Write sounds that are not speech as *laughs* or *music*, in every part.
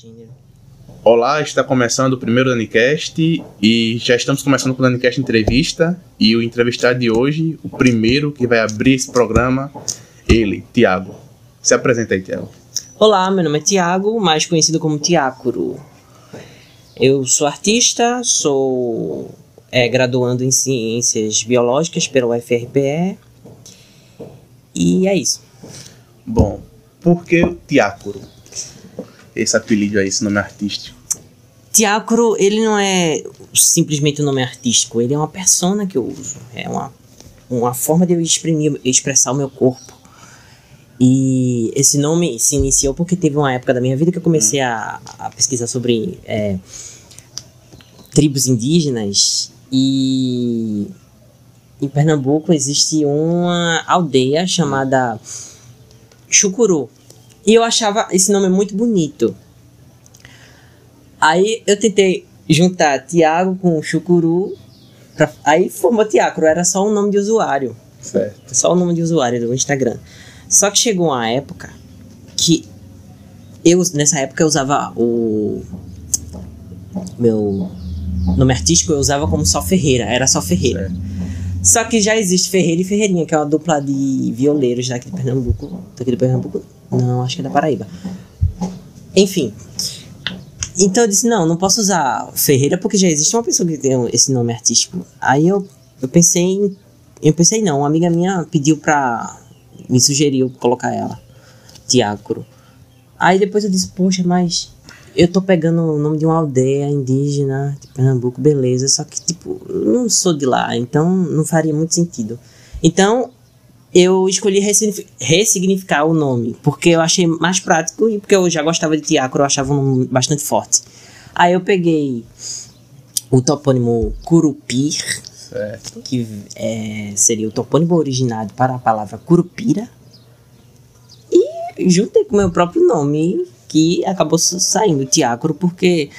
gênero. Olá, está começando o primeiro Danicast e já estamos começando com o Danicast Entrevista e o entrevistado de hoje, o primeiro que vai abrir esse programa, ele, Tiago. Se apresenta aí, Tiago. Olá, meu nome é Tiago, mais conhecido como Tiácoro. Eu sou artista, sou é, graduando em Ciências Biológicas pela UFRPE e é isso. Bom, por que o Tiácoro? Esse apelido aí, esse nome artístico. Tiácoro, ele não é simplesmente um nome artístico, ele é uma persona que eu uso. É uma, uma forma de eu exprimir, expressar o meu corpo. E esse nome se iniciou porque teve uma época da minha vida que eu comecei a, a pesquisar sobre é, tribos indígenas e em Pernambuco existe uma aldeia chamada Chucuru. E eu achava esse nome muito bonito. Aí eu tentei juntar Tiago com Chucuru. Pra, aí formou Tiago, era só um nome de usuário. Certo. Só o nome de usuário do Instagram. Só que chegou uma época que eu, nessa época, eu usava o meu nome artístico, eu usava como só Ferreira, era só Ferreira. Certo. Só que já existe Ferreira e Ferreirinha, que é uma dupla de violeiros daqui de Pernambuco. Daqui de Pernambuco? Não, acho que é da Paraíba. Enfim. Então eu disse, não, não posso usar Ferreira porque já existe uma pessoa que tem esse nome artístico. Aí eu, eu pensei em, Eu pensei, não, uma amiga minha pediu pra. me sugeriu colocar ela. Tiácoro. Aí depois eu disse, poxa, mas eu tô pegando o nome de uma aldeia indígena de Pernambuco, beleza, só que, tipo, não sou de lá, então não faria muito sentido. Então, eu escolhi ressignifi- ressignificar o nome, porque eu achei mais prático e porque eu já gostava de Tiácoro, eu achava um nome bastante forte. Aí eu peguei o topônimo Curupir, Certo. que é, seria o topônimo originado para a palavra Curupira, e juntei com o meu próprio nome, que acabou sa- saindo Tiácoro, porque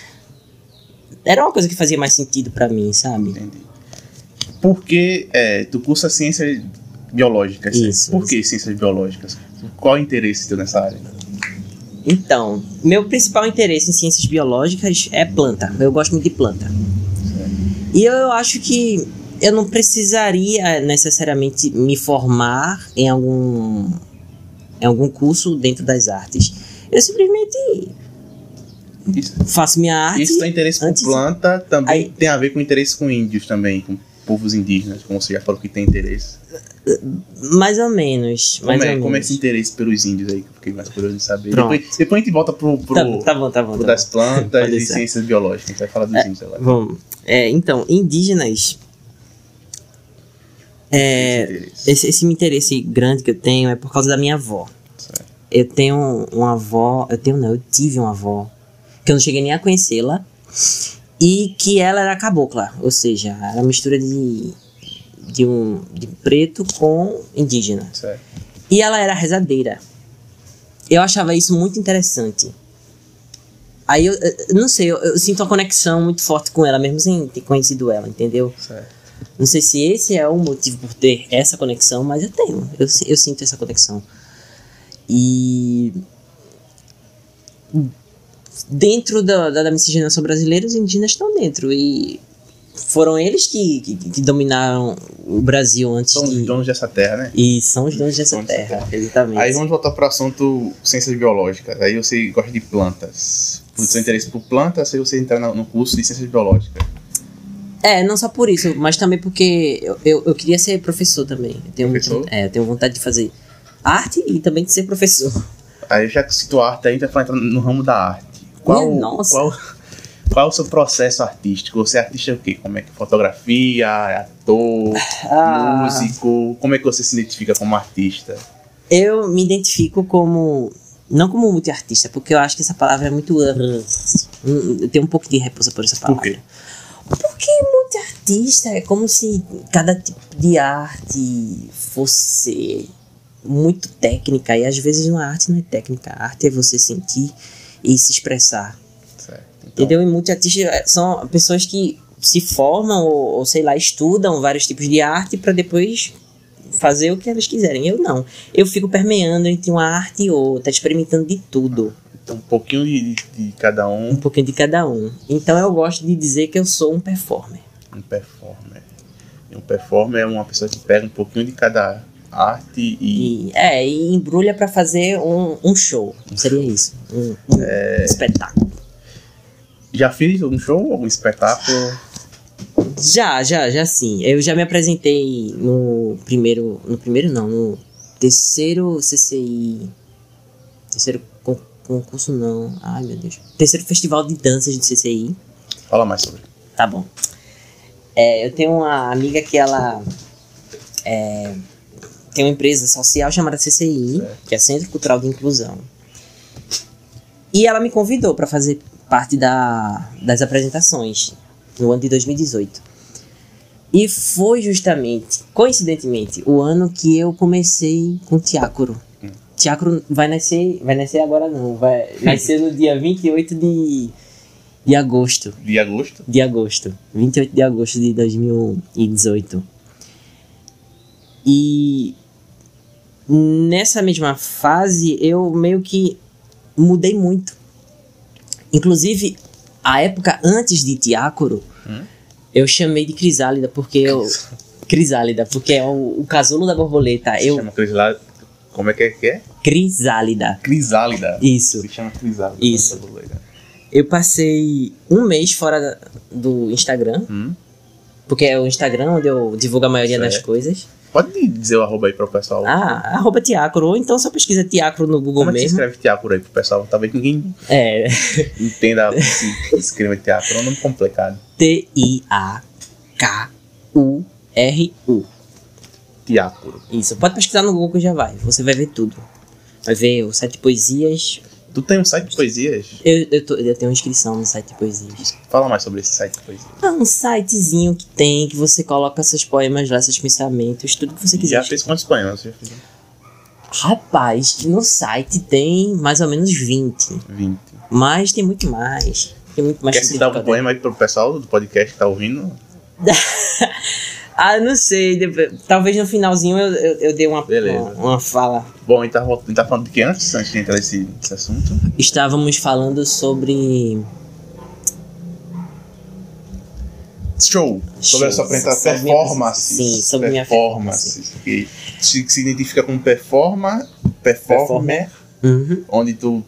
era uma coisa que fazia mais sentido para mim, sabe? Entendi. Porque é, tu cursa ciências biológicas. Isso, Por que ciências biológicas? Qual é o interesse teu nessa área? Então, meu principal interesse em ciências biológicas é planta. Eu gosto muito de planta. E eu acho que eu não precisaria necessariamente me formar em algum em algum curso dentro das artes. Eu simplesmente Isso, faço minha arte. isso tem interesse antes- planta, também Aí- tem a ver com interesse com índios também, com povos indígenas, como você já falou que tem interesse. Mais ou menos. Mais Como é, ou como é esse interesse pelos índios aí, fiquei mais curioso de saber. Depois, depois a gente volta pro, pro, Tá, tá bom, tá bom. pro Tá das bom. *laughs* plantas e ciências biológicas. A gente vai falar dos índios agora. Vamos. É, então, indígenas. É, Esse interesse. esse, esse interesse grande que eu tenho é por causa da minha avó. Certo. Eu tenho uma avó, eu tenho não, eu tive uma avó que eu não cheguei nem a conhecê-la e que ela era cabocla, ou seja, era uma mistura de de um de preto com indígena. Certo. E ela era rezadeira. Eu achava isso muito interessante. Aí eu, eu não sei, eu, eu sinto uma conexão muito forte com ela, mesmo sem ter conhecido ela, entendeu? Certo. Não sei se esse é o motivo por ter essa conexão, mas eu tenho. Eu, eu sinto essa conexão. E. Dentro da, da, da miscigenação brasileira, os indígenas estão dentro. E foram eles que, que, que dominaram o Brasil antes São os de. donos dessa terra, né? E são os donos dessa Donos dessa terra, exatamente. Aí vamos voltar para o assunto ciências biológicas. Aí você gosta de plantas. Por seu interesse por plantas, aí você entrar no curso de ciências biológicas. É, não só por isso, mas também porque eu, eu, eu queria ser professor também. Eu tenho, Professor? é, eu tenho vontade de fazer arte e também de ser professor. Aí já que citou arte, a gente vai entrar no ramo da arte. Qual, Minha nossa. qual, qual é o seu processo artístico? Você é artista o quê? Como é que fotografia, é ator, *laughs* Ah. músico? Como é que você se identifica como artista? Eu me identifico como. Não como multiartista, porque eu acho que essa palavra é muito. Hum, Eu tenho um pouco de repulsa por essa palavra. quê? Porque multiartista é como se cada tipo de arte fosse muito técnica, e às vezes uma arte não é técnica, a arte é você sentir e se expressar. Então, Entendeu? E multiartistas é, são pessoas que se formam ou, ou, sei lá, estudam vários tipos de arte para depois fazer o que elas quiserem. Eu não. Eu fico permeando entre uma arte e outra, experimentando de tudo. Um pouquinho de, de cada um um. pouquinho de cada um. Então eu gosto de dizer que eu sou um performer. Um performer. Um performer é uma pessoa que pega um pouquinho de cada arte e. E, é, e embrulha pra fazer um, um show. Seria isso. Um, um espetáculo. Já fiz um show, algum espetáculo? Já, já, já sim. Eu já me apresentei no primeiro. No primeiro não, no terceiro CCI. Terceiro con- concurso não. Ai meu Deus. Terceiro festival de danças do CCI. Fala mais sobre. Tá bom. É, eu tenho uma amiga que ela é, tem uma empresa social chamada CCI, que é Centro Cultural de Inclusão. E ela me convidou para fazer parte da, das apresentações no ano de 2018. E foi justamente, coincidentemente, o ano que eu comecei com teatro. Teatro vai nascer, vai nascer agora não, vai nascer no dia 28 de, de agosto De agosto? de agosto, 28 de agosto de 2018. E nessa mesma fase eu meio que mudei muito. Inclusive, a época antes de Tiácoro, eu chamei de Crisálida porque eu. Crisálida, porque é o, o casulo da borboleta. Eu. Chama Crisálida. Como é que é que é? Crisálida. Crisálida. Isso. Se chama Crisálida. Isso. Eu passei um mês fora do Instagram, Hum. porque é o Instagram onde eu divulgo a maioria das Certo. coisas. Pode dizer o arroba aí pro pessoal. Ah, arroba Tiacro, ou então só pesquisa Tiacro no Google Como é mesmo. escreve teatro aí pro pessoal? Talvez ninguém É, entenda se escreve teatro. É um nome complicado. T-I-A-K-U-R-U. Teatro. Isso, pode pesquisar no Google que já vai, você vai ver tudo. Vai ver o site de poesias. Tu tem um site de poesias? Eu, eu, tô- eu tenho uma inscrição no site de poesias. Fala mais sobre esse site de poesias. É um sitezinho que tem, que você coloca seus poemas lá, seus pensamentos, tudo que você quiser. Já fez quantos poemas? Já fiz Rapaz, no site tem mais ou menos 20. 20. Mas tem muito mais. Tem muito mais Quer citar um poema aí pro pessoal do podcast que tá ouvindo? *laughs* Ah, não sei. Talvez no finalzinho eu, eu, eu dei uma, Beleza. uma, uma fala. Bom, gente tá, gente tá falando de que antes, antes de entrar nesse, nesse assunto? Estávamos falando sobre. Show. Sobre a sua apresentação. Performance. sim, sobre minha performance. Que se, se identifica como performa, performer, Uhum. onde tu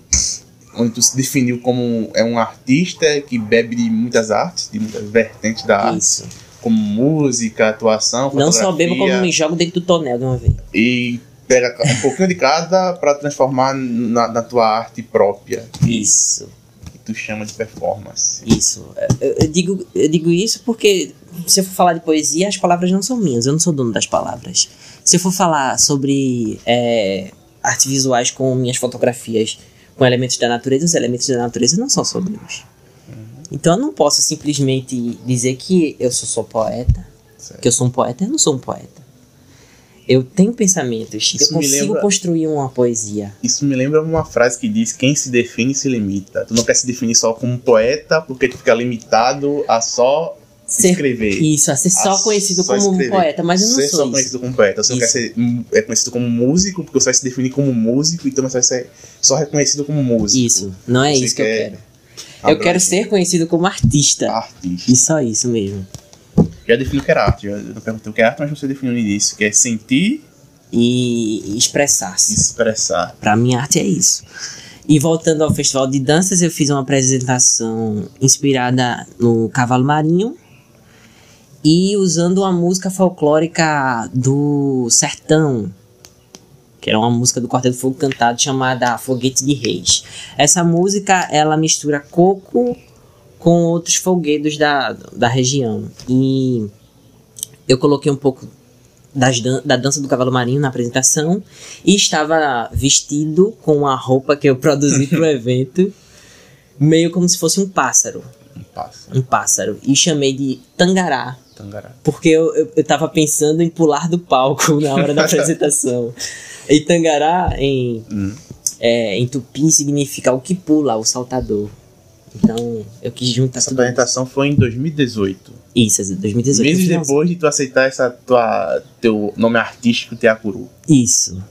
onde tu se definiu como é um artista que bebe de muitas artes, de muitas vertentes da arte, Isso. Como música, atuação, Não só bebo como me jogo dentro do tonel de uma vez. e pega um pouquinho de cada para transformar na, na tua arte própria, Isso. que tu chama de performance. Isso. Eu, eu digo, eu digo isso porque se eu for falar de poesia, as palavras não são minhas. Eu não sou dono das palavras. Se eu for falar sobre é, artes visuais com minhas fotografias, com elementos da natureza, os elementos da natureza não são só meus. Então eu não posso simplesmente dizer que eu sou só poeta, Certo. que eu sou um poeta. Eu não sou um poeta. Eu tenho pensamentos. Isso eu consigo lembra- construir uma poesia. Isso me lembra uma frase que diz: quem se define se limita. Tu não quer se definir só como poeta porque tu fica limitado a só Ser- escrever. Isso, a ser só A conhecido só como escrever. poeta, mas eu não ser sou só isso. conhecido como poeta. Você não quer ser é conhecido como músico porque você vai se definir como músico, então você vai ser só reconhecido como músico. Isso, não é Você isso que eu quer Eu quero ser conhecido como artista. artista. E só isso mesmo. Já definiu o que era arte. Eu não perguntei o que é arte, mas você definiu no início, que é sentir E e expressar-se. expressar. Pra mim, arte é isso. E voltando ao festival de danças, eu fiz uma apresentação inspirada no Cavalo Marinho e usando uma música folclórica do Sertão, que era uma música do Quarteto Fogo Cantado chamada Foguete de Reis. Essa música ela mistura coco com outros folguedos da, da região. E eu coloquei um pouco dan da dança do cavalo marinho na apresentação e estava vestido com a roupa que eu produzi pro *laughs* evento, meio como se fosse um pássaro, Um passo. um pássaro, e chamei de Tangará, Tangará. porque eu, eu, eu pensando em pular do palco *laughs* na hora da *laughs* apresentação. E Tangará em, Hum. é, em tupi significa o que pula, o saltador. Então eu quis juntar Essa tudo apresentação foi em 2018. isso, 2018. Meses no finalzinho. depois de tu aceitar essa tua, teu nome artístico Teacuru. Isso.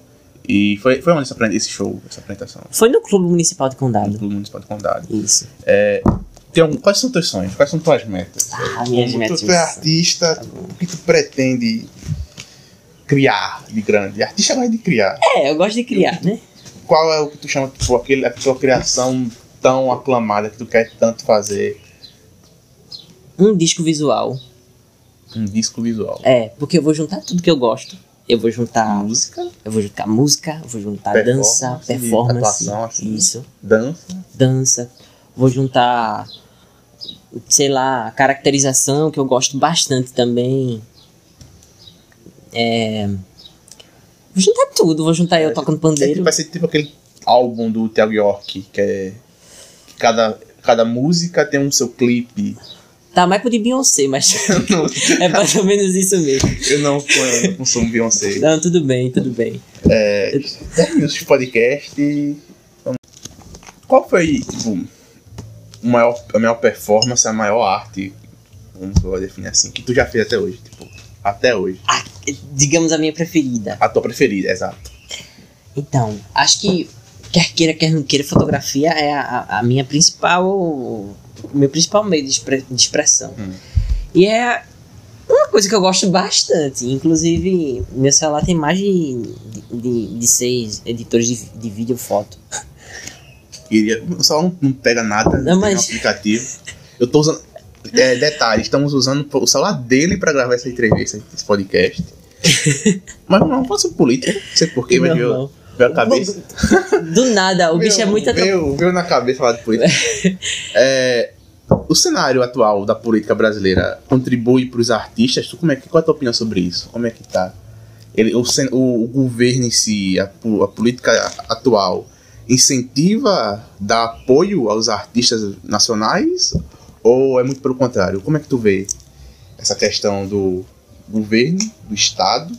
E foi, foi onde esse, show, essa apresentação? Foi no Clube Municipal de No Condado. Clube Municipal de Condado. Isso. Tem algum, quais são teus sonhos? Quais são tuas metas? Ah, minhas Como metas. Tu, tu é artista, o que tu pretende criar de grande? Artista gosta de criar. É, eu gosto de criar, né? Qual é o que tu chama, tipo, aquele, a tua criação tão aclamada que tu quer tanto fazer? Um disco visual. Um disco visual. É, porque eu vou juntar tudo que eu gosto. Eu vou juntar. Música, Eu vou juntar música, eu vou juntar Performance, dança, performance. atuação, assim. Isso. dança. Dança. Vou juntar. Sei lá, caracterização, que eu gosto bastante também. É. Vou juntar tudo, vou juntar eu tocando É, pandeiro. tipo, vai ser tipo aquele álbum do Thiago York, que é. Que cada, cada música tem um seu clipe. Tá mais pro de Beyoncé, mas *laughs* *laughs* é mais ou menos isso mesmo. Eu não, eu não consumo Beyoncé. Não, tudo bem, tudo bem. Terminamos o podcast. Qual foi, tipo, o maior, a maior performance, a maior arte, vamos definir assim, que tu já fez até hoje? Tipo, até hoje. Ah, digamos a minha preferida. A tua preferida, exato. Então, acho que quer queira, quer não queira, fotografia é a, a- a minha principal. O meu principal meio de, expre- de expressão. Hum. E é uma coisa que eu gosto bastante. Inclusive, meu celular tem mais de, de, de seis editores de, de vídeo e foto. Queria, o celular não, não pega nada Não, no mas- aplicativo. Eu tô usando. É, detalhe, estamos usando o celular dele pra gravar essa entrevista, esse podcast. *laughs* mas não, faço política, não sei porquê, mas veio, não. veio a cabeça. *laughs* Do nada, o bicho é Veio- muito veio, veio na cabeça falar de política. *laughs* É, o cenário atual da política brasileira contribui para os artistas? Tu, como é qual é a tua opinião sobre isso? Como é que tá? Ele, o, o, o governo em si, a, a política atual, incentiva, dá apoio aos artistas nacionais? Ou é muito pelo contrário? Como é que tu vê essa questão do governo, do Estado,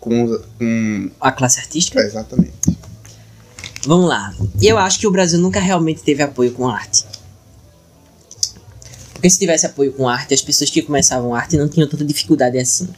com, com a classe artística. exatamente. Vamos lá. Eu acho que o Brasil nunca realmente teve apoio com arte. Porque se tivesse apoio com arte, as pessoas que começavam arte não tinham tanta dificuldade assim.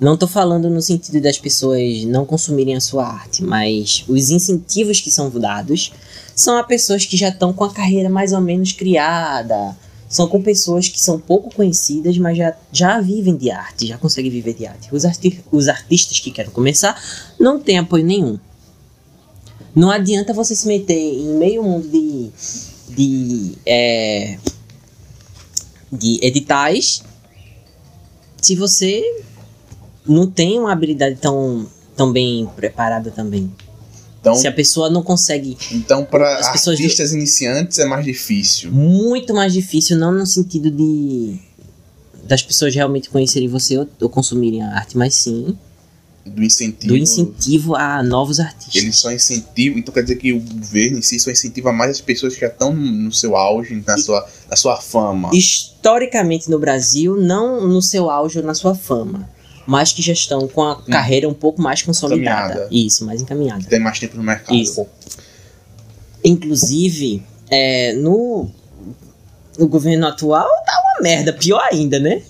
Não tô falando no sentido das pessoas não consumirem a sua arte, mas os incentivos que são dados são a pessoas que já estão com a carreira mais ou menos criada. São com pessoas que são pouco conhecidas, mas já, já vivem de arte, já conseguem viver de arte. Os, arti os artistas que querem começar não têm apoio nenhum. Não adianta você se meter em meio mundo de, de, é, de editais se você não tem uma habilidade tão, tão bem preparada também. Então, Se a pessoa não consegue. Então, para As pessoas- artistas iniciantes é mais difícil. Muito mais difícil, não no sentido de. das pessoas realmente conhecerem você ou, ou consumirem a arte, mas sim Do incentivo. do incentivo a novos artistas. Ele só incentiva, então quer dizer que o governo em si só incentiva mais as pessoas que já estão no seu auge, na sua, na sua fama. historicamente no Brasil, não no seu auge ou na sua fama, mas que já estão com a carreira um pouco mais consolidada. Encaminhada. Isso, mais encaminhada. Tem mais tempo no mercado. Isso. Inclusive, é, no, no governo atual tá uma merda, pior ainda, né?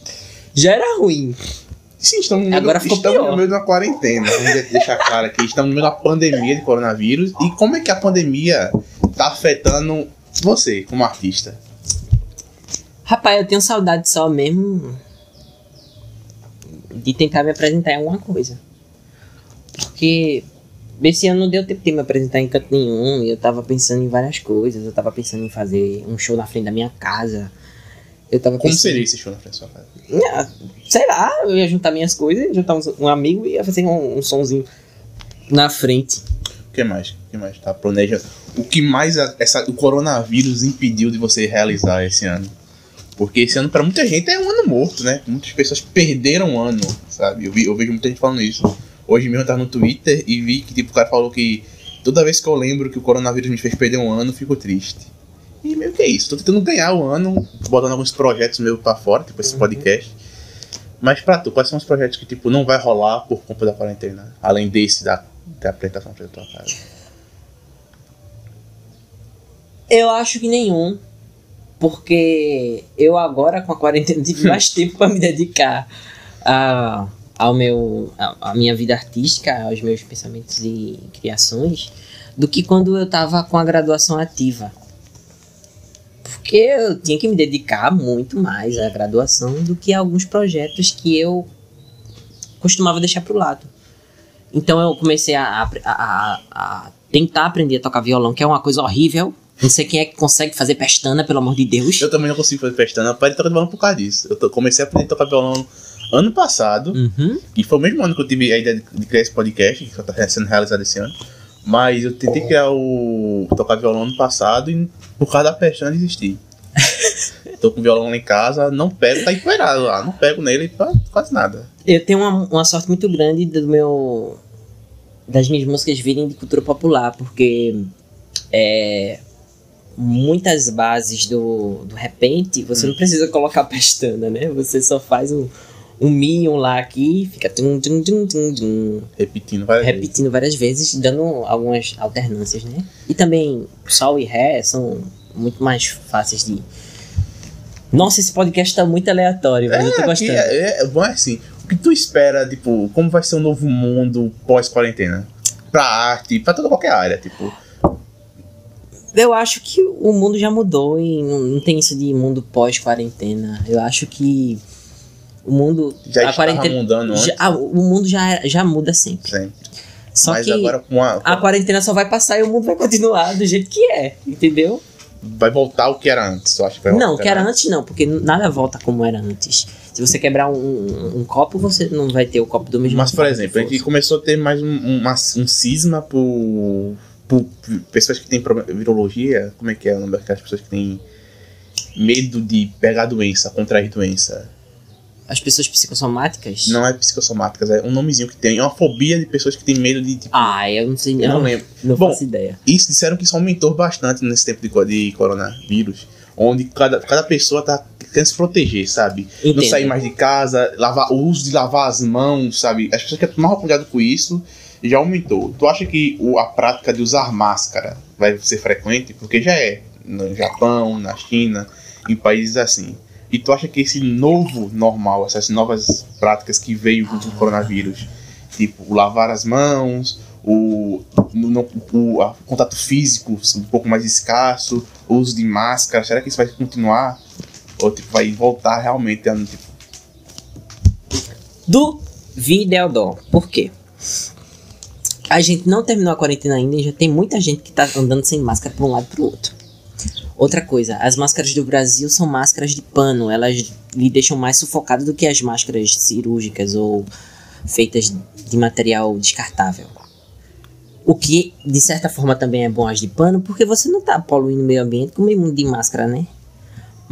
Já era ruim. Sim, estamos no meio, Agora ficou estamos pior. no meio de uma quarentena. Vamos deixar claro aqui. Estamos no meio da pandemia de coronavírus. E como é que a pandemia tá afetando você como artista? Rapaz, eu tenho saudade só mesmo de tentar me apresentar em alguma coisa. Porque esse ano não deu tempo de me apresentar em canto nenhum. Eu tava pensando em várias coisas. Eu tava pensando em fazer um show na frente da minha casa. Eu tava Como pensando. seria esse show na frente da sua casa? Ah, sei lá, eu ia juntar minhas coisas, juntar um, amigo e ia fazer um, um sonzinho na frente. O que mais? O que mais tá planejando? O que mais a- essa, o coronavírus impediu de você realizar esse ano? Porque esse ano, pra muita gente, é um ano morto, né? Muitas pessoas perderam um ano, sabe? Eu, vi- eu vejo muita gente falando isso. Hoje mesmo eu tava no Twitter e vi que tipo, o cara falou que toda vez que eu lembro que o coronavírus me fez perder um ano, fico triste. E meio que é isso. Tô tentando ganhar o ano, botando alguns projetos meus pra fora, tipo esse podcast. Mas pra tu, quais são os projetos que tipo não vai rolar por conta da quarentena? Além desse da, da apresentação pra tua casa. Eu acho que nenhum. Porque eu agora com a quarentena tive mais tempo pra me dedicar a, ao meu, à minha vida artística, aos meus pensamentos e criações, do que quando eu estava com a graduação ativa. Porque eu tinha que me dedicar muito mais à graduação do que a alguns projetos que eu costumava deixar para o lado. Então eu comecei a, a, a, a, tentar aprender a tocar violão, que é uma coisa horrível. Não sei quem é que consegue fazer pestana, pelo amor de Deus. Eu também não consigo fazer pestana. Eu parei de tocar violão por causa disso. Eu comecei a aprender a tocar violão ano passado. Uhum. E foi o mesmo ano que eu tive a ideia de, de criar esse podcast, que só está sendo realizado esse ano. Mas eu tentei criar o. tocar violão ano passado e por causa da pestana desisti. *laughs* Tô com o violão lá em casa, não pego, tá empoeirado lá, não pego nele pra quase nada. Eu tenho uma, uma sorte muito grande do meu. das minhas músicas virem de cultura popular, porque é, muitas bases do, do repente você hum. não precisa colocar *laughs* pestana, né? Você só faz um, um Minion lá aqui, fica tum, tum, tum, tum, tum, repetindo várias repetindo vezes. várias vezes, dando algumas alternâncias, né? E também Sol e Ré são muito mais fáceis de. Nossa, esse podcast tá muito aleatório, mas é, eu tô gostando. É, é, bom é assim. O que tu espera, tipo, como vai ser um novo mundo pós-quarentena? Pra arte, pra toda qualquer área, tipo. Eu acho que o mundo já mudou e não, não tem isso de mundo pós-quarentena. Eu acho que o mundo. Já a quarentena, mudando já, ah, o mundo já, já muda sempre. Sempre. Só Mas que agora com a, com a quarentena só vai passar e o mundo vai continuar do jeito que é, entendeu? Vai voltar o que era antes, eu acho que vai Não, o que era antes não, porque nada volta como era antes. Se você quebrar um, um, um copo, você não vai ter o copo do mesmo Mas, por exemplo, a gente começou a ter mais um, uma, um cisma por pessoas que têm virologia. Como é que é o nome daquelas pessoas que têm medo de pegar doença, contrair doença? As pessoas psicossomáticas? Não é psicossomáticas, é um nomezinho que tem. É uma fobia de pessoas que têm medo de. Tipo, ah, eu não sei. Eu não, não lembro. Não Bom, faço ideia. Isso disseram que isso aumentou bastante nesse tempo de, de coronavírus. Onde cada, cada pessoa tá querendo se proteger, sabe? Entendo. Não sair mais de casa, lavar, o uso de lavar as mãos, sabe? As pessoas querem tomar cuidado com isso já aumentou. Tu acha que a prática de usar máscara vai ser frequente? Porque já é. No Japão, na China, em países assim. E tu acha que esse novo normal, essas novas práticas que veio com o coronavírus, tipo lavar as mãos, o, no, o, o contato físico um pouco mais escasso, o uso de máscara, será que isso vai continuar? Ou tipo, vai voltar realmente a. Tipo... Por quê? A gente não terminou a quarentena ainda e já tem muita gente que tá andando sem máscara para um lado e pro outro. Outra coisa, as máscaras do Brasil são máscaras de pano, elas lhe deixam mais sufocado do que as máscaras cirúrgicas ou feitas de material descartável. O que, de certa forma, também é bom as de pano, porque você não está poluindo o meio ambiente com meio mundo de máscara, né?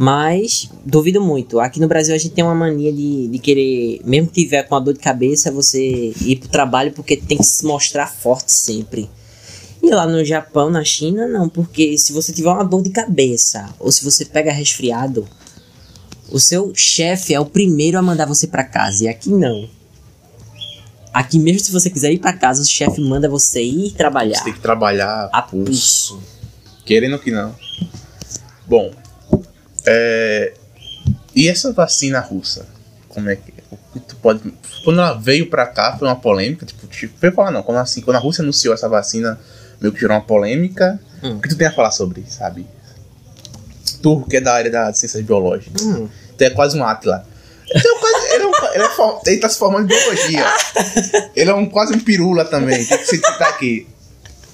Mas duvido muito. Aqui no Brasil a gente tem uma mania de, de querer, mesmo que tiver com uma dor de cabeça, você ir pro trabalho porque tem que se mostrar forte sempre. E lá no Japão, na China, não, porque se você tiver uma dor de cabeça ou se você pega resfriado, o seu chefe é o primeiro a mandar você para casa. E aqui não. Aqui mesmo se você quiser ir para casa, o chefe manda você ir trabalhar. Você tem que trabalhar a pulso. Querendo que não. Bom, é... e essa vacina russa? Como é que tu pode quando ela veio para cá foi uma polêmica, tipo, tipo, foi falar não, quando assim, quando a Rússia anunciou essa vacina meio que gerou uma polêmica. Hum. O que tu tem a falar sobre, sabe? Tu, que é da área das ciências biológicas. Hum. Tu é quase um Atila. Então, ele, é um, ele, é, ele tá se formando em biologia. *laughs* ele é um, quase um pirula também. Tem que citar aqui.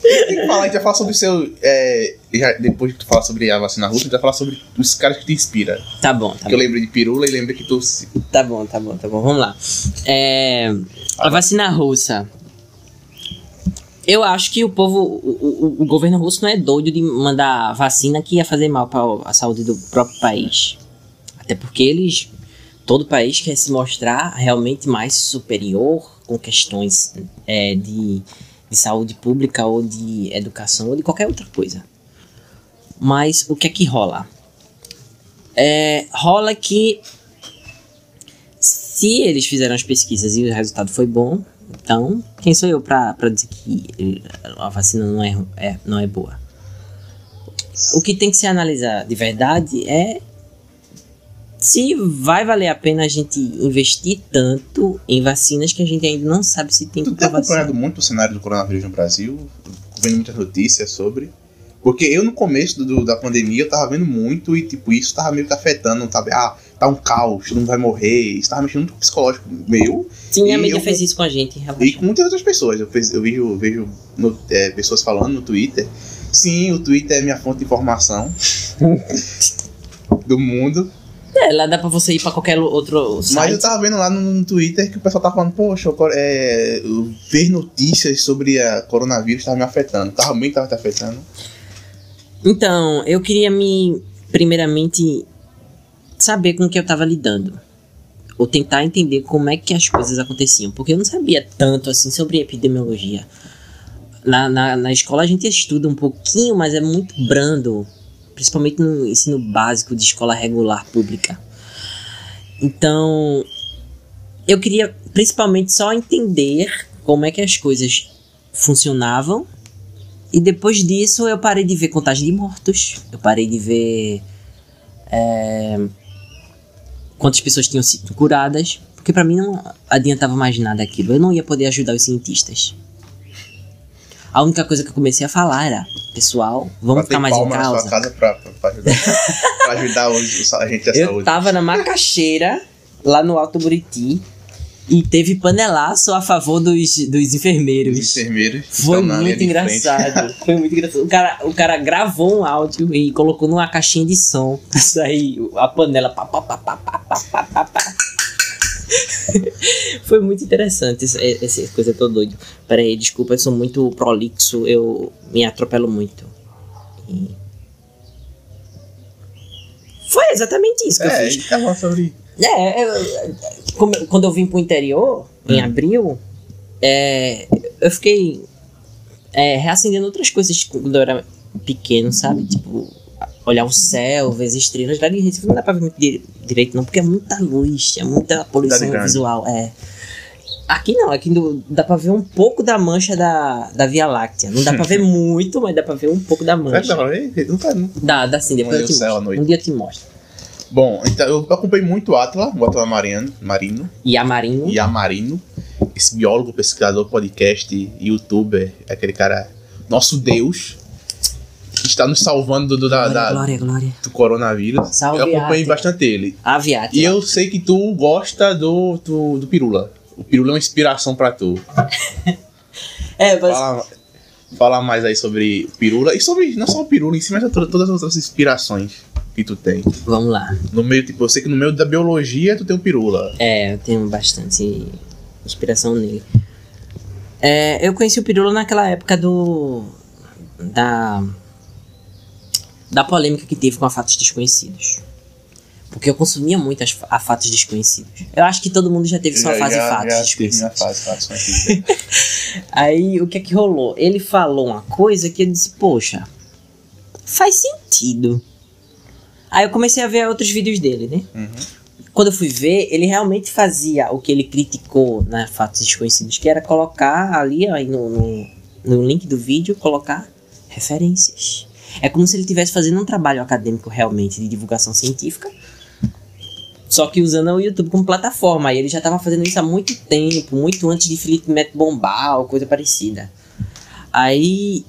Tem que falar, a gente vai falar sobre o seu. É, já, depois que tu falar sobre a vacina russa, a gente vai falar sobre os caras que te inspiram. Tá bom, tá que bom. eu lembrei de pirula e lembrei que tu. Tá bom, tá bom, tá bom. Vamos lá. É, a vacina russa. Eu acho que o povo, o, o, o, governo russo não é doido de mandar vacina que ia fazer mal para a saúde do próprio país. Até porque eles, todo país quer se mostrar realmente mais superior com questões é, de, de saúde pública ou de educação ou de qualquer outra coisa. Mas o que é que rola? É, rola que se eles fizeram as pesquisas e o resultado foi bom, então, quem sou eu pra dizer que a vacina não é, é, não é boa? O que tem que se analisar de verdade é se vai valer a pena a gente investir tanto em vacinas que a gente ainda não sabe se tem Tu tem acompanhado muito o cenário do coronavírus no Brasil? Vendo muitas notícias sobre? Porque eu, no começo do- da pandemia, eu tava vendo muito e, tipo, isso tava meio que afetando, sabe? Ah, tá um caos, todo mundo vai morrer. Isso tava mexendo muito com o psicológico meu Sim, a E mídia eu- fez isso com a gente, e relaxa. com muitas outras pessoas. Eu, fiz- eu vejo, vejo no- é, pessoas falando no Twitter. Sim, o Twitter é minha fonte de informação *laughs* do mundo. É, lá dá pra você ir pra qualquer outro Mas site. eu tava vendo lá no, Twitter que o pessoal tava falando, poxa, é, ver notícias sobre a coronavírus tava me afetando. Tava que tava te afetando. Então, eu queria me, primeiramente, saber com o que eu tava lidando. Ou tentar entender como é que as coisas aconteciam. Porque eu não sabia tanto, assim, sobre epidemiologia. Na, na, na escola a gente estuda um pouquinho, mas é muito brando. Principalmente no ensino básico de escola regular pública. Então, eu queria principalmente só entender como é que as coisas funcionavam e depois disso eu parei de ver contagem de mortos. Eu parei de ver é, quantas pessoas tinham sido curadas. Porque pra mim não adiantava mais nada aquilo. Eu não ia poder ajudar os cientistas. A única coisa que eu comecei a falar era, pessoal, vamos Batei ficar mais palma em casa. Na sua casa pra, pra ajudar, *laughs* pra ajudar hoje a gente a eu saúde. tava na macaxeira, lá no Alto Buriti, e teve panelaço a favor dos, dos enfermeiros. Os enfermeiros. Foi muito engraçado. Foi muito engraçado. O cara, o cara gravou um áudio e colocou numa caixinha de som. Isso aí, a panela. Pá, pá, pá, pá, pá, pá, pá, pá. *laughs* Foi muito interessante essa, essa coisa tô doido. Pera aí, desculpa, eu sou muito prolixo, eu me atropelo muito. E- Foi exatamente isso que eu É, fiz. e tava sobre. É, eu- quando eu vim pro interior, em abril, é, eu fiquei é, reacendendo outras coisas quando eu era pequeno, sabe? Tipo, olhar o céu, ver as estrelas. Lá em Recife não dá pra ver muito direito, não, porque é muita luz, é muita poluição visual. É. Aqui não, aqui no- dá pra ver um pouco da mancha da, da Via Láctea. Não dá pra ver *laughs* muito, mas dá pra ver um pouco da Será que mancha. dá pra ver? Não tá, não. Dá, dá sim, depois eu te céu noite. Um dia eu te mostro. Bom, então eu acompanhei muito o Atla, o Atla Mariano, Marino, E a Marinho. e a Marino, esse biólogo, pesquisador, podcast, youtuber, aquele cara, nosso Deus, está nos salvando do, da, glória, da- glória, glória. do coronavírus. Salve, eu acompanhei Atila. bastante ele. Aviate. E eu sei que tu gosta do, do, do Pirula. O Pirula é uma inspiração pra tu. *laughs* É, mas Fala, fala mais aí sobre o Pirula. E sobre, não só o Pirula em si, mas to- todas as outras inspirações que tu tem. vamos lá. No meio, tipo, eu sei que no meio da biologia tu tem o Pirula. É, eu tenho bastante inspiração nele. É, eu conheci o Pirula naquela época do. da. Da polêmica que teve com a Fatos Desconhecidos. Porque eu consumia muito as, a Fatos Desconhecidos. Eu acho que todo mundo já teve sua Já- fase já- Fatos já Desconhecidos. fase, fatos. *laughs* Aí o que é que rolou? Ele falou uma coisa que eu disse, poxa, faz sentido. Aí eu comecei a ver outros vídeos dele, né? Uhum. Quando eu fui ver, ele realmente fazia o que ele criticou na Fatos Desconhecidos, que era colocar ali ó, no, no, no link do vídeo, colocar referências. É como se ele estivesse fazendo um trabalho acadêmico realmente de divulgação científica, só que usando o YouTube como plataforma. E ele já estava fazendo isso há muito tempo, muito antes de Felipe Neto bombar ou coisa parecida. Aí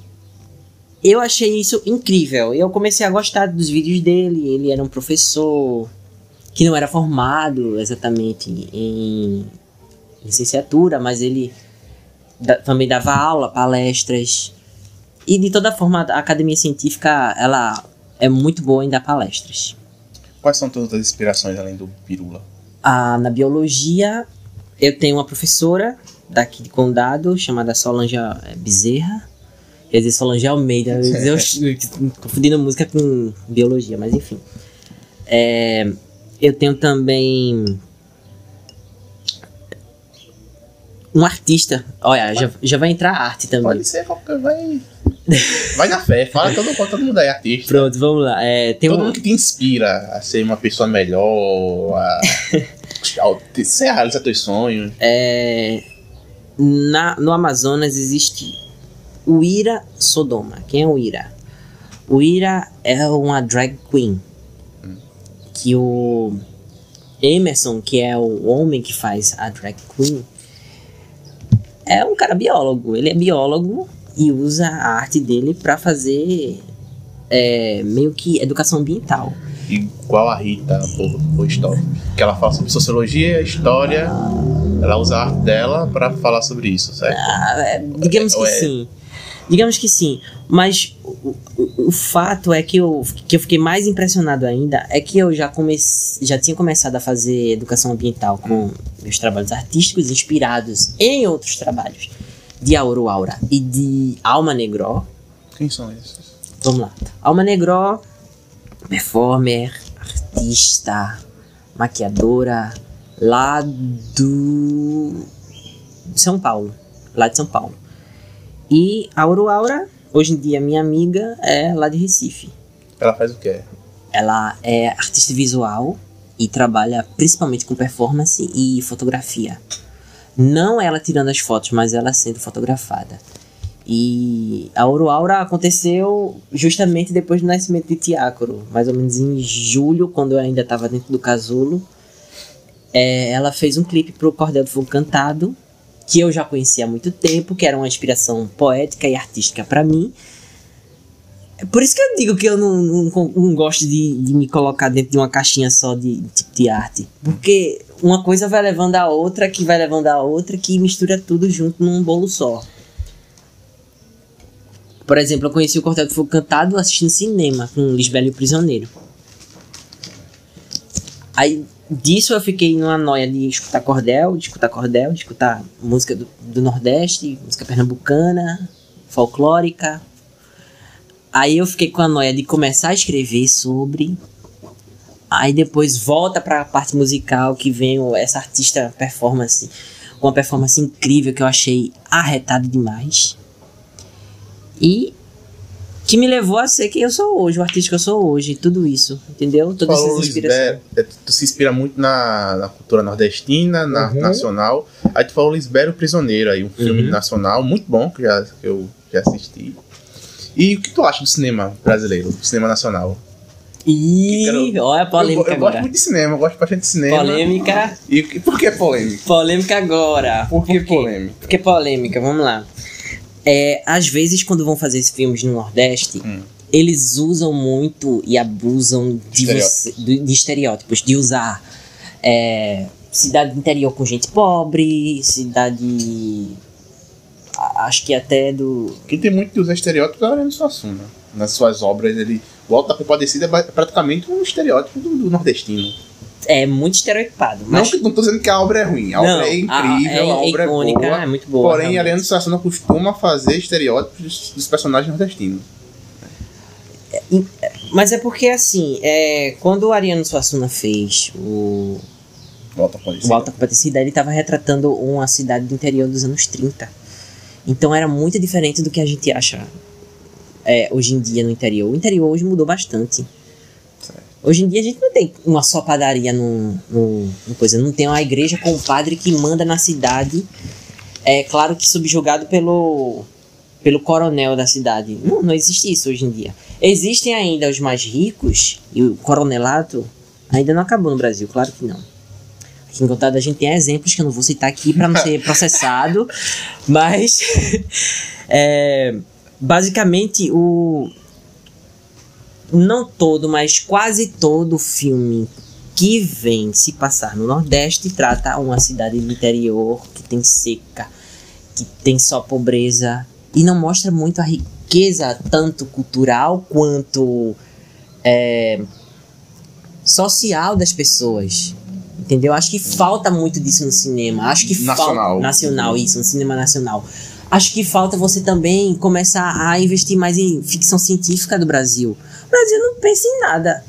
eu achei isso incrível. Eu comecei a gostar dos vídeos dele. Ele era um professor que não era formado exatamente em licenciatura, mas ele da- também dava aula, palestras. E de toda forma, a academia científica ela é muito boa em dar palestras. Quais são todas as inspirações além do Pirula? Ah, na biologia, eu tenho uma professora daqui de Condado chamada Solange Bezerra. Quer dizer, Solange Almeida. Eu, *laughs* confundindo música com biologia, mas enfim. É, eu tenho também um artista. Olha, já, já vai entrar arte também. Pode ser qualquer. Vai. Vai na fé, fala todo, todo mundo aí, artista. Pronto, vamos lá. É, tem Todo um, mundo que te inspira a ser uma pessoa melhor, a, *laughs* a ser realizar teus sonhos. É, na, no Amazonas existe o Ira Sodoma. Quem é o Ira? O Ira é uma drag queen. Que o, Emerson, que é o homem que faz a drag queen, é um cara biólogo. Ele é biólogo e usa a arte dele para fazer é, meio que educação ambiental. Igual a Rita, por, por história. Que ela fala sobre sociologia, história. Ela usa a arte dela para falar sobre isso, certo? Ah, é, digamos É, que é- sim. Digamos que sim. Mas o, o- o fato é que eu, que eu fiquei mais impressionado ainda é que eu já, comecei, já tinha começado a fazer educação ambiental com meus trabalhos artísticos inspirados em outros trabalhos de Auro Aura e de Alma Negró. Quem são esses? Vamos lá. Alma Negró, performer, artista, maquiadora, lá do São Paulo, lá de São Paulo. E Auro Aura, hoje em dia minha amiga, é lá de Recife. Ela faz o quê? Ela é artista visual e trabalha principalmente com performance e fotografia. Não ela tirando as fotos, mas ela sendo fotografada. E a Ouro Aura aconteceu justamente depois do nascimento de Tiácoro, mais ou menos em julho, quando eu ainda estava dentro do casulo. É, ela fez um clipe pro Cordel do Fogo Cantado, que eu já conhecia há muito tempo, que era uma inspiração poética e artística para mim. É por isso que eu digo que eu não, não, não gosto de, de me colocar dentro de uma caixinha só de tipo de arte. Porque uma coisa vai levando a outra, que vai levando a outra, que mistura tudo junto num bolo só. Por exemplo, eu conheci o do Fogo Cantado assistindo cinema com Lisbelo e o Prisioneiro. Aí disso eu fiquei numa noia de escutar cordel, de escutar cordel, de escutar música do, do Nordeste, música pernambucana, folclórica. Aí eu fiquei com a noia de começar a escrever sobre. Aí depois volta pra parte musical que vem o- essa artista performance, uma performance incrível que eu achei arretado demais. E que me levou a ser quem eu sou hoje, o artista que eu sou hoje, tudo isso, entendeu? Todas Falou essas inspirações. É, tu se inspira muito na, na cultura nordestina, na Uhum. nacional. Aí tu falou Lisbero Prisioneiro, aí um filme Uhum. nacional muito bom que, já, que eu já assisti. E o que tu acha do cinema brasileiro, do cinema nacional? Ih, Quero- olha a eu, polêmica eu gosto agora. muito de cinema, eu gosto bastante de cinema. Polêmica, E e por que polêmica? polêmica agora. Por que quê? polêmica? Porque polêmica, vamos lá. É, às vezes, quando vão fazer esses filmes no Nordeste, Hum. eles usam muito e abusam de, Estereótipo. você- de- de estereótipos, de usar é, cidade do interior com gente pobre, cidade. Acho que até do. Quem tem muito de usar estereótipos é o Ariano Suassuna. Nas suas obras, ele. O Alto da Compadecida é praticamente um estereótipo do, do nordestino. É muito estereotipado. Não, Mas que- não tô dizendo que a obra é ruim, a Não, obra é a- incrível, é- a, é obra é, icônica, boa. é muito boa, Porém, realmente. Ariano Suassuna costuma fazer estereótipos dos, dos personagens nordestinos. Mas é porque, assim, é, quando o Ariano Suassuna fez o, o Alta Compadecida, ele estava retratando uma cidade do interior dos anos 30. Então era muito diferente do que a gente acha é, hoje em dia no interior. O interior hoje mudou bastante. Certo. Hoje em dia a gente não tem uma só padaria no, no, no coisa, não tem uma igreja com um padre que manda na cidade. É claro que subjugado pelo pelo coronel da cidade. Não, não existe isso hoje em dia. Existem ainda os mais ricos e o coronelato ainda não acabou no Brasil, claro que não. Aqui em Contado a gente tem exemplos que eu não vou citar aqui para não ser *laughs* processado, mas *laughs* é, basicamente o não todo, mas quase todo filme que vem se passar no Nordeste trata uma cidade do interior que tem seca, que tem só pobreza e não mostra muito a riqueza tanto cultural quanto é, social das pessoas. Entendeu? Acho que falta muito disso no cinema. Acho que Nacional. falta nacional isso, no cinema nacional. Acho que falta você também começar a investir mais em ficção científica do Brasil. O Brasil não pensa em nada.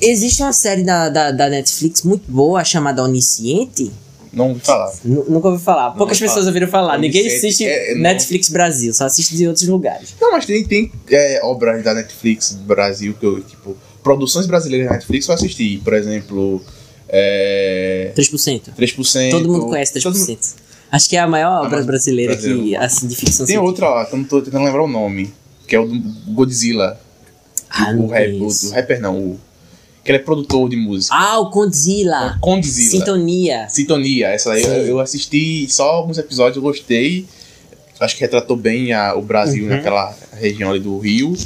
Existe uma série da, da, da Netflix muito boa chamada Onisciente. Não ouvi falar. Nu- Nunca ouvi falar. Poucas ouvi pessoas falar. ouviram falar. Ninguém Onisciente assiste é- é não- Netflix Brasil, só assiste de outros lugares. Não, mas tem, tem é, obras da Netflix Brasil que eu, tipo, produções brasileiras da Netflix eu assisti. Por exemplo, é, 3%. 3%. Todo mundo conhece 3%. Todo- Acho que é a maior obra brasileira que, assim, de ficção Tem científica. outra lá, que eu não tô tentando lembrar o nome. Que é o do Godzilla. Ah, o, não rap, o do rapper não, o. que ele é produtor de música. Ah, o Condzilla. Condzilla. Sintonia. Sintonia, essa aí eu, eu assisti só alguns episódios, eu gostei. Acho que retratou bem a- o Brasil Uhum. naquela região ali do Rio.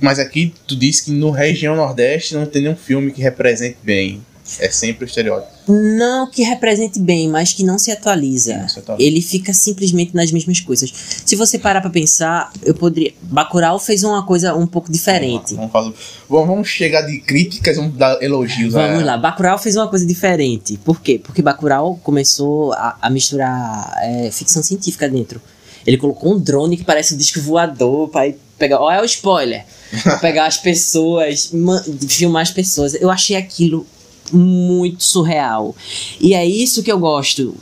Mas aqui tu disse que no região Nordeste não tem nenhum filme que represente bem. É sempre o estereótipo. Não que represente bem, mas que não se atualiza. Não se atualiza. Ele fica simplesmente nas mesmas coisas. Se você parar pra pensar, eu poderia. Bacurau fez uma coisa um pouco diferente. Vamos, fazer- vamos, vamos chegar de críticas, vamos dar elogios. Vamos a- lá, Bacurau fez uma coisa diferente. Por quê? Porque Bacurau começou a, a misturar é, ficção científica dentro. Ele colocou um drone que parece um disco voador pra ir pegar. Olha o spoiler! Pegar as pessoas, ma- filmar as pessoas. Eu achei aquilo muito surreal. E é isso que eu gosto.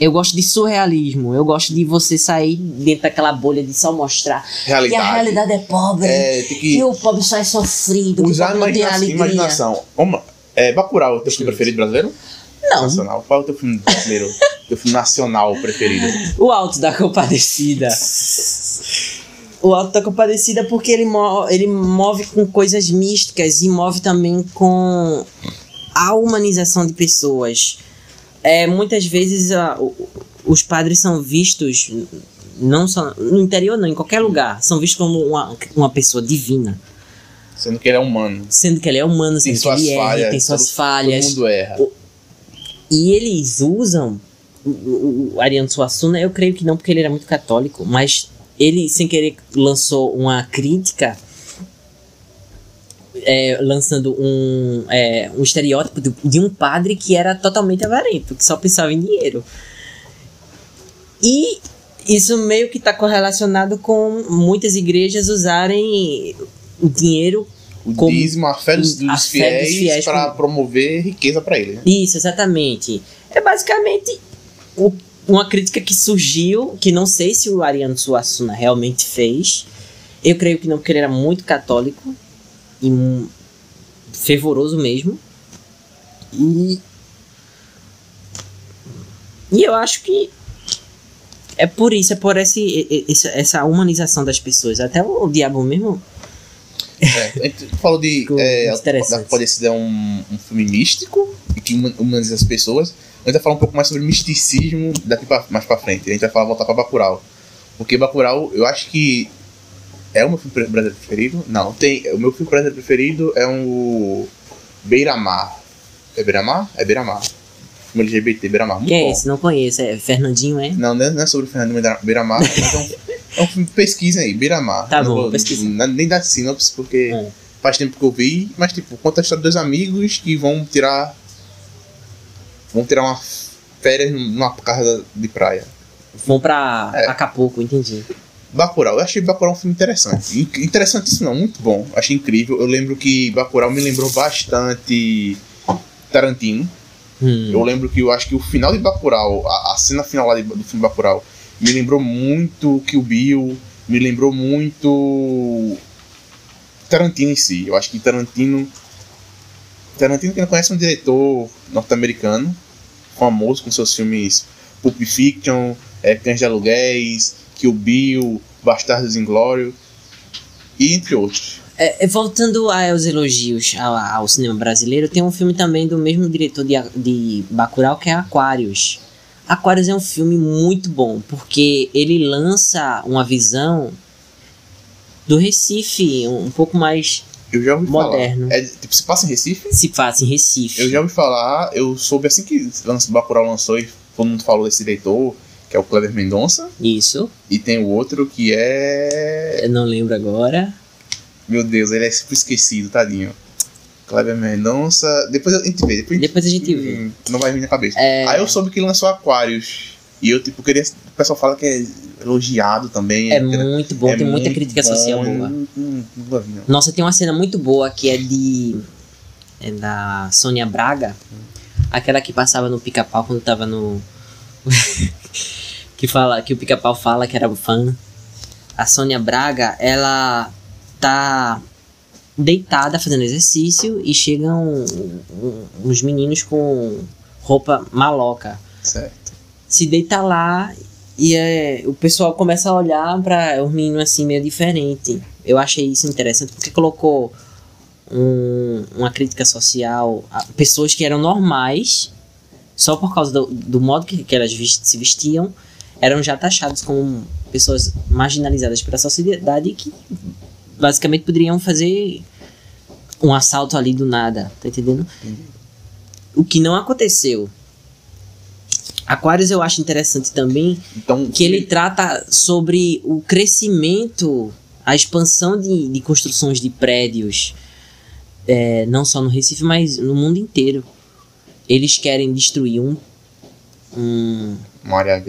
Eu gosto de surrealismo. Eu gosto de você sair dentro daquela bolha de só mostrar Realidade. que a realidade é pobre. É, que Que o pobre só é sofrido. Usar a imagina- alegria. imaginação. Vamos, é, Bacurau, teu filme preferido brasileiro? Não, Nacional. Qual é o teu filme brasileiro? *laughs* teu filme nacional preferido? O Alto da Compadecida. O Alto da Compadecida porque ele, mo ele move com coisas místicas e move também com a humanização de pessoas. É, muitas vezes a- os padres são vistos, não só no interior, não, em qualquer lugar, são vistos como uma, uma pessoa divina. Sendo que ele é humano. Sendo que ele é humano, Tem sendo que suas ele erra, falhas. tem suas todo- falhas. Todo mundo erra. E eles usam o, o Ariano Suassuna, eu creio que não, porque ele era muito católico, mas ele, sem querer, lançou uma crítica é, lançando um, é, um estereótipo de, de um padre que era totalmente avarento, que só pensava em dinheiro. E isso meio que está correlacionado com muitas igrejas usarem o dinheiro O como- dízimo, a fé dos, dos fiéis, fiéis para como- promover riqueza para ele. né? Isso, exatamente. É basicamente o- uma crítica que surgiu, que não sei se o Ariano Suassuna realmente fez. Eu creio que não, porque ele era muito católico e fervoroso mesmo. E. E eu acho que é por isso, é por esse, essa, humanização das pessoas. Até o, diabo mesmo. É, a gente falou de. É, da Compadecida é um, um filme místico e que huma- humaniza as pessoas. A gente vai falar um pouco mais sobre misticismo daqui pra, mais pra frente. A gente vai falar, voltar pra Bacurau. Porque Bacurau, eu acho que é o meu filme brasileiro preferido. Não, tem. O meu filme brasileiro preferido é um Beira-Mar. É Beira-Mar? É Beira-Mar. Filme LGBT, Beira-Mar. Muito Quem bom. é esse? Não conheço. É Fernandinho, é? Não, não é- não é sobre o Fernando Beira- Beira-Mar, mas é um, é um filme pesquisa aí, Beira-Mar. Tá Eu bom, vou- pesquisa. não- Nem dá sinopse, porque É. faz tempo que eu vi, mas tipo, conta a história de dois amigos que vão tirar. Vão tirar uma férias numa casa de praia. Vão pra É. Acapulco, entendi. Bacurau, eu achei Bacurau um filme interessante. In- Interessantíssimo, não, muito bom. Achei incrível. Eu lembro que Bacurau me lembrou bastante Tarantino. Hum. Eu lembro que eu acho que o final de Bacurau, a, a cena final lá de- do filme Bacurau, me lembrou muito Kill Bill, me lembrou muito Tarantino em si. Eu acho que Tarantino Tarantino, quem não conhece, é um diretor norte-americano, famoso com seus filmes Pulp Fiction, é, Cães de Aluguéis, Kill Bill, Bastardos Inglórios, e entre outros. É, é, voltando aos elogios ao, ao cinema brasileiro, tem um filme também do mesmo diretor de, de Bacurau, que é Aquários. Aquários é um filme muito bom, porque ele lança uma visão do Recife, um, um pouco mais Eu já ouvi Moderno. falar. É, tipo, se passa em Recife? se passa em Recife. Eu já ouvi falar, eu soube assim que Bacurau lançou e todo mundo falou desse diretor, que é o Kleber Mendonça, Isso, e tem o outro que é. eu não lembro agora. Meu Deus, ele é sempre esquecido, tadinho. Kleber Mendonça. Depois a gente vê, depois, Depois a gente vê. Hum, Não vai vir na cabeça. É. Aí eu soube que lançou Aquários. E eu, tipo, queria. O pessoal fala que é elogiado também. É que muito bom, é tem muita crítica bom, social boa. Não, não, não. Nossa, tem uma cena muito boa que é de. É da Sônia Braga. Aquela que passava no pica-pau quando tava no. *laughs* que, fala, que o pica-pau fala que era fã. A Sônia Braga, ela tá deitada fazendo exercício e chegam um- uns meninos com roupa maloca Certo. se deita lá e é, o pessoal começa a olhar para os meninos assim meio diferente. Eu achei isso interessante porque colocou um- uma crítica social a pessoas que eram normais, só por causa do, do modo que, que elas se vestiam, eram já taxadas como pessoas marginalizadas pela sociedade e que basicamente poderiam fazer um assalto ali do nada, tá entendendo? O que não aconteceu. Aquários eu acho interessante também Então, que ele trata sobre o crescimento, a expansão de, de construções de prédios, é, não só no Recife, mas no mundo inteiro. Eles querem destruir um, um,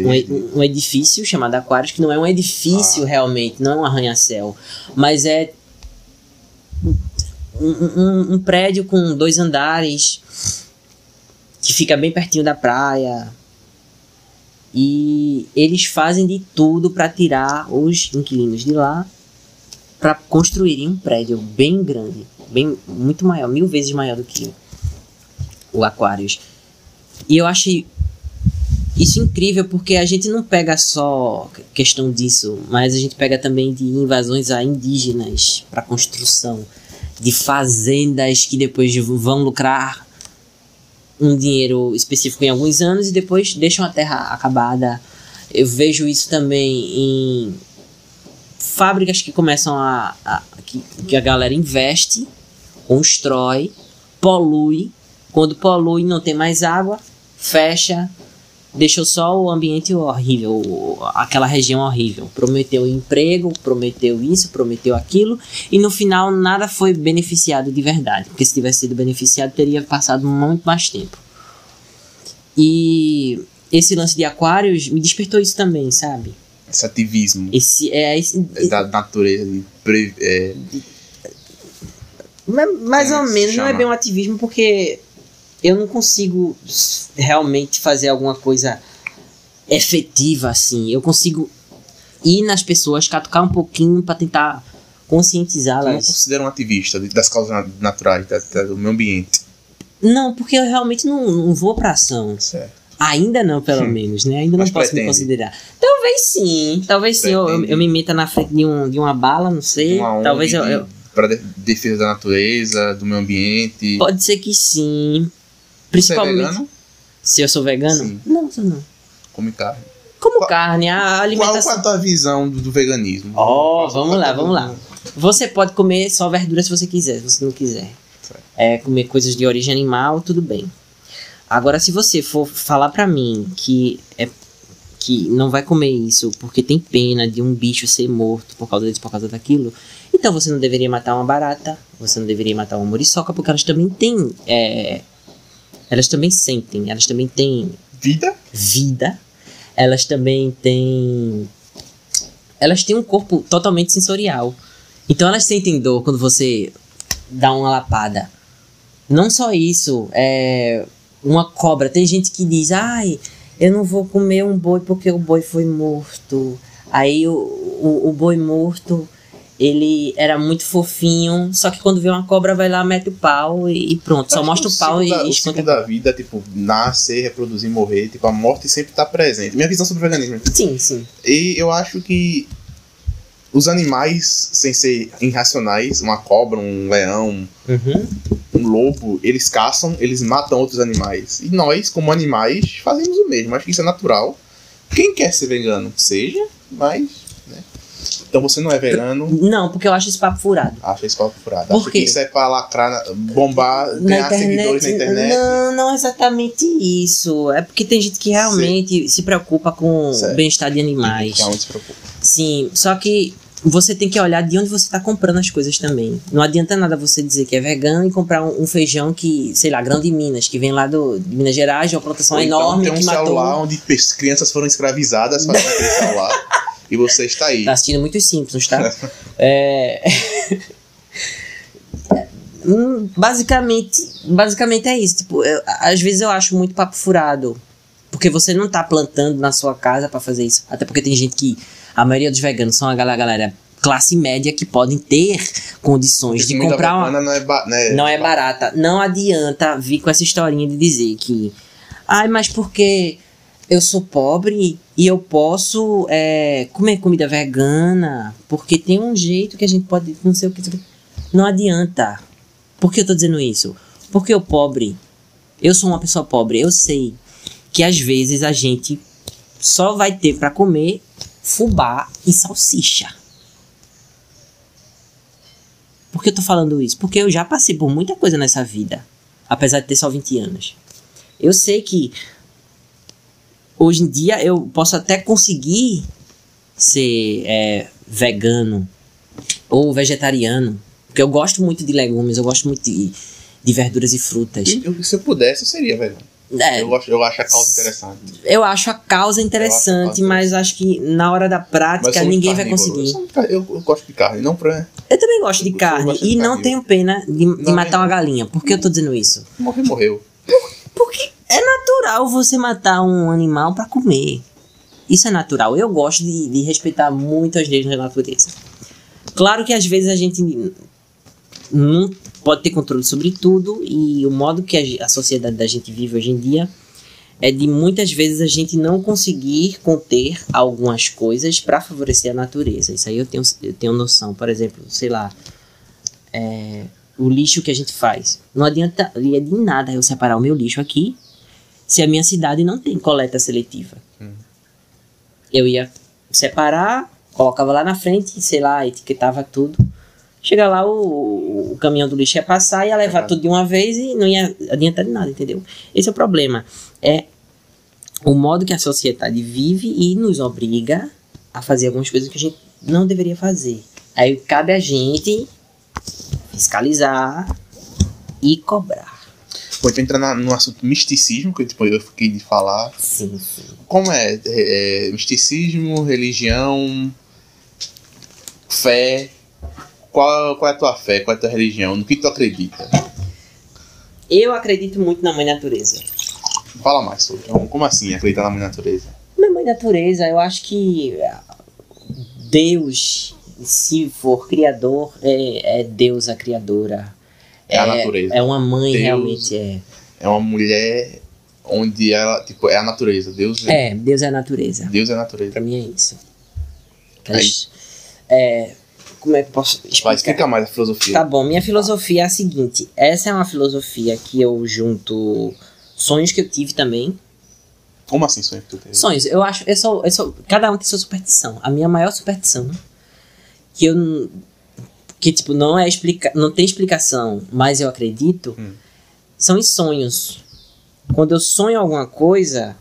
um, verde. e- um edifício chamado Aquários, que não é um edifício realmente, não é um arranha-céu, mas é um, um- um prédio com dois andares que fica bem pertinho da praia. E eles fazem de tudo para tirar os inquilinos de lá para construírem um prédio bem grande, bem muito maior, mil vezes maior do que o Aquários. E eu achei isso incrível porque a gente não pega só questão disso, mas a gente pega também de invasões a indígenas para construção, de fazendas que depois vão lucrar um dinheiro específico em alguns anos e depois deixam a terra acabada. Eu vejo isso também em fábricas que começam a, a que, que a galera investe, constrói, polui. Quando polui não tem mais água, fecha, deixou só o ambiente horrível, aquela região horrível. Prometeu emprego, prometeu isso, prometeu aquilo, e no final nada foi beneficiado de verdade. Porque se tivesse sido beneficiado, teria passado muito mais tempo. E esse lance de aquários me despertou isso também, sabe? Esse ativismo Esse, é, esse, da natureza. De pre- é, Ma- Mais é ou menos, não é bem um ativismo porque eu não consigo realmente fazer alguma coisa efetiva assim. Eu consigo ir nas pessoas, catucar um pouquinho pra tentar eu não conscientizá-las. considero um ativista das causas na- naturais, da- da- do meio ambiente. Não, porque eu realmente não, não vou pra ação. Certo. Ainda não, pelo Hum. menos, né? Ainda não Mas posso me pretende? considerar. Talvez sim, talvez sim. Eu, eu, me meta na frente de, um, de uma bala, não sei. Talvez eu, eu- de- defesa da natureza, do meio ambiente. Pode ser que sim. Você é Principalmente. vegano? Se eu sou vegano? Sim. Não, sou não. Come carne. Como Qual- carne, a Qual, alimentação. qual a tua visão do, do veganismo? Ó, Qual- vamos lá, vamos lá. Você pode comer só verdura se você quiser, se você não quiser. É, comer coisas de origem animal, tudo bem. Agora, se você for falar pra mim que é que não vai comer isso porque tem pena de um bicho ser morto por causa disso, por causa daquilo, então você não deveria matar uma barata, você não deveria matar uma muriçoca, porque elas também têm. é, elas também sentem, elas também têm Vida? vida, elas também têm. Elas têm um corpo totalmente sensorial. Então elas sentem dor quando você dá uma lapada. Não só isso, é. Uma cobra. Tem gente que diz, ai, eu não vou comer um boi porque o boi foi morto. Aí o, o, o boi morto, ele era muito fofinho, só que quando vê uma cobra vai lá, mete o pau e, pronto. Só mostra o pau e, da, e O espanta ciclo da vida, tipo, nascer, reproduzir, morrer, tipo, a morte sempre tá presente. Minha visão sobre o veganismo. Sim, sim. E eu acho que os animais, sem ser irracionais, uma cobra, um leão, Uhum. um lobo, eles caçam, eles matam outros animais. E nós, como animais, fazemos o mesmo. Acho que isso é natural. Quem quer ser vegano, seja, mas. Então você não é vegano, Não, porque eu acho esse papo furado. acha esse papo furado. Por quê? que isso é pra lacrar, bombar, Na ganhar internet, seguidores na internet. Não, não é exatamente isso. É porque tem gente que realmente se preocupa com o bem-estar de animais. Então, se preocupa. Sim, só que você tem que olhar de onde você está comprando as coisas também. Não adianta nada você dizer que é vegano e comprar um, um feijão que, sei lá, grão de Minas, que vem lá do, de Minas Gerais, de uma plantação Ou então enorme tem um que matou. celular onde crianças foram escravizadas fazendo aquele celular. *laughs* E você está aí. Tá assistindo muitos Simpsons, tá? *laughs* é... *laughs* Basicamente, basicamente é isso. Tipo, eu- às vezes eu acho muito papo furado. Porque você não tá plantando na sua casa pra fazer isso. Até porque tem gente que. A maioria dos veganos são a galera, galera classe média que podem ter condições de comprar uma, não é, ba- né, não é barata. Não adianta vir com essa historinha de dizer que. Ai, mas porque eu sou pobre e eu posso é, comer comida vegana, porque tem um jeito que a gente pode. Não sei o que. Não adianta. Por que eu tô dizendo isso? Porque o pobre, eu sou uma pessoa pobre, eu sei que às vezes a gente só vai ter para comer fubá e salsicha. Por que eu tô falando isso? Porque eu já passei por muita coisa nessa vida, apesar de ter só 20 anos. Eu sei que hoje em dia eu posso até conseguir ser é, vegano ou vegetariano, porque eu gosto muito de legumes, eu gosto muito de, de verduras e frutas. Eu- se eu pudesse, eu seria, velho. É, Eu, gosto, eu acho a causa interessante. eu acho a causa interessante, causa mas acho que na hora da prática ninguém vai conseguir. Eu, eu- eu gosto de carne, não pra Eu também gosto de carne gosto de e não carne. tenho pena de, de Não, matar nem uma galinha. Por que eu tô dizendo isso? morrer, morreu. Porque é natural você matar um animal pra comer. Isso é natural. Eu gosto de, de respeitar muito as leis da natureza. Claro que às vezes a gente não pode ter controle sobre tudo e o modo que a, a sociedade da gente vive hoje em dia é de muitas vezes a gente não conseguir conter algumas coisas para favorecer a natureza. Isso aí eu tenho, eu tenho noção. Por exemplo, sei lá, é, o lixo que a gente faz. Não adianta de nada eu separar o meu lixo aqui se a minha cidade não tem coleta seletiva. Eu ia separar, colocava lá na frente, sei lá, etiquetava tudo. Chega lá, o, o caminhão do lixo ia passar, ia levar Exato. tudo de uma vez e não ia adiantar de nada, entendeu? Esse é o problema. É o modo que a sociedade vive e nos obriga a fazer algumas coisas que a gente não deveria fazer. Aí cabe a gente fiscalizar e cobrar. Pô, então entrar na- no assunto misticismo, que tipo, eu fiquei de falar. Sim, sim. Como é, é, é, misticismo, religião, fé? Qual, qual é a tua fé? Qual é a tua religião? No que tu acredita? Eu acredito muito na mãe natureza. Fala mais sobre. Como- Como assim acreditar na mãe natureza? Na mãe natureza, eu acho que Deus, se for criador, é, é Deus a criadora. É a natureza. É uma mãe, Deus- realmente é. É uma mulher onde ela, tipo, é a natureza. Deus É, Deus é a natureza. Deus é a natureza. Pra mim é isso. Aquelas- é, como é que posso explicar? Vai, explica mais a filosofia. Tá bom, minha filosofia é a seguinte. Essa é uma filosofia que eu junto sonhos que eu tive também. Como assim sonho que tu teve? Sonhos, eu acho, eu sou, eu sou, cada um tem sua superstição. A minha maior superstição, que eu que tipo não é explica, não tem explicação, mas eu acredito, Hum. são os sonhos. Quando eu sonho alguma coisa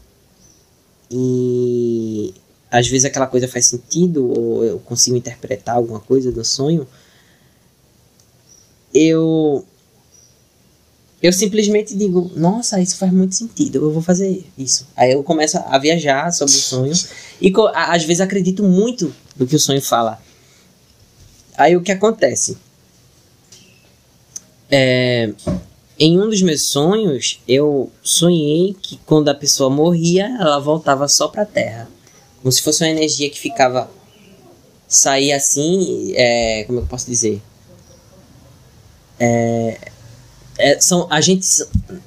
e às vezes aquela coisa faz sentido ou eu consigo interpretar alguma coisa do sonho, eu eu simplesmente digo, nossa, isso faz muito sentido, eu vou fazer isso. Aí eu começo a viajar sobre o sonho *laughs* e às vezes acredito muito no que o sonho fala. Aí o que acontece? É, em um dos meus sonhos, eu sonhei que quando a pessoa morria, ela voltava só pra terra. Como se fosse uma energia que ficava. saía assim. É, como eu posso dizer? É, é, são, a gente.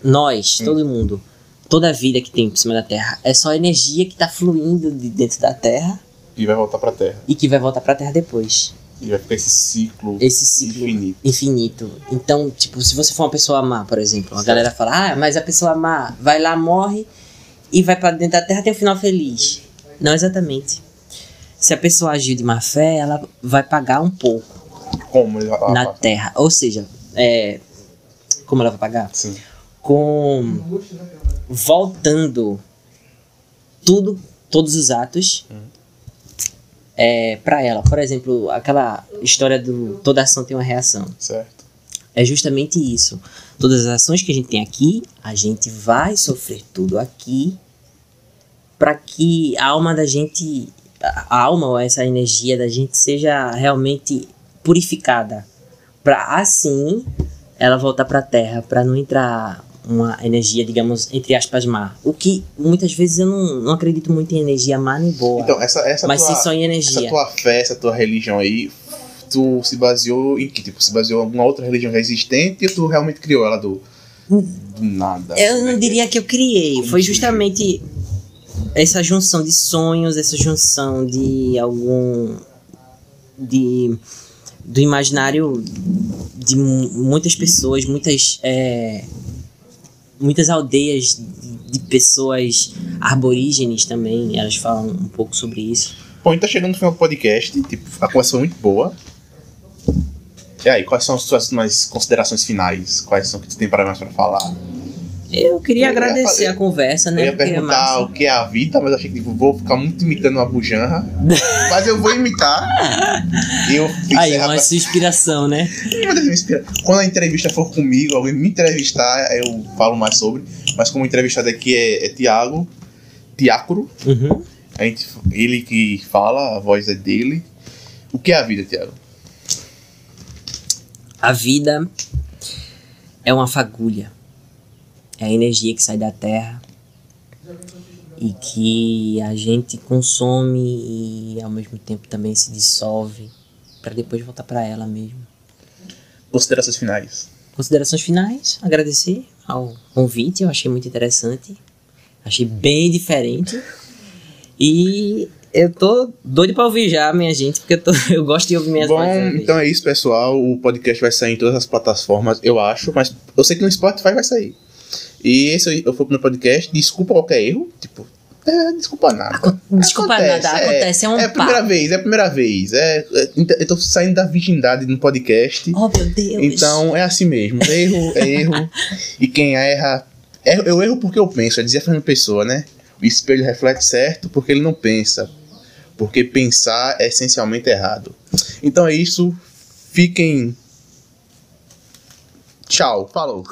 Nós, todo mundo, toda a vida que tem por cima da terra, é só energia que tá fluindo de dentro da terra E vai voltar pra terra. e que vai voltar pra terra depois. E vai ficar esse ciclo Esse ciclo infinito. infinito. Então, tipo, se você for uma pessoa má, por exemplo, a galera fala, ah, mas a pessoa má vai lá, morre e vai pra dentro da terra tem um final feliz. Não exatamente. Se a pessoa agiu de má fé, ela vai pagar um pouco Como ele vai na terra. Ou seja, é, como ela vai pagar? Sim. Com voltando tudo, todos os atos é, para ela. Por exemplo, aquela história do toda ação tem uma reação. Certo. É justamente isso. Todas as ações que a gente tem aqui, a gente vai sofrer tudo aqui para que a alma da gente, a a alma ou essa energia da gente seja realmente purificada, para assim ela voltar para a Terra, para não entrar uma energia, digamos, entre aspas, má. O que muitas vezes eu não, não acredito muito em energia má nem boa, Então, essa, essa mas tua, sim só em essa energia. tua fé, essa tua religião aí, tu se baseou em que? Tipo, se baseou em alguma outra religião já existente ou tu realmente criou ela do, do nada? Eu Como é não diria que eu criei, foi justamente essa junção de sonhos, essa junção de algum. de do imaginário de mu- muitas pessoas, muitas é, muitas aldeias de, pessoas arborígenes também, elas falam um pouco sobre isso. Bom, então chegando no final do podcast, tipo, a conversa foi muito boa. E aí, quais são as suas considerações finais? Quais são que tu tem para mais para falar? Eu queria Eu agradecer a conversa, né? eu ia é perguntar massa. o que é a vida, mas achei que tipo, vou ficar muito imitando uma bujanra. *laughs* mas eu vou imitar. Eu Aí, uma pra- sua inspiração, né? Quando a entrevista for comigo, alguém me entrevistar, eu falo mais sobre. Mas como entrevistado aqui é, é Tiago, Tiacro, Uhum. a gente, ele que fala, a voz é dele. O que é a vida, Tiago? A vida é uma fagulha. É a energia que sai da terra e que a gente consome e ao mesmo tempo também se dissolve para depois voltar para ela mesmo. Considerações finais. Considerações finais, agradecer ao convite, eu achei muito interessante. Achei bem diferente. E eu tô doido pra ouvir já, minha gente, porque eu, tô, *laughs* eu gosto de ouvir minhas Bom, vozes. também. então é isso, pessoal. O podcast vai sair em todas as plataformas, eu acho, mas eu sei que no Spotify vai sair. E esse foi o meu podcast. Desculpa qualquer erro. Tipo, é, desculpa nada. Desculpa nada, acontece, é um É a primeira papo. vez, é a primeira vez. É, é, eu tô saindo da virgindade no podcast. Oh, meu Deus. Então é assim mesmo. Erro é erro. *laughs* e quem erra. erro- Eu erro porque eu penso. É dizer Fernando Pessoa, né? O espelho reflete certo porque ele não pensa. Porque pensar é essencialmente errado. Então é isso. Fiquem. Tchau. Falou.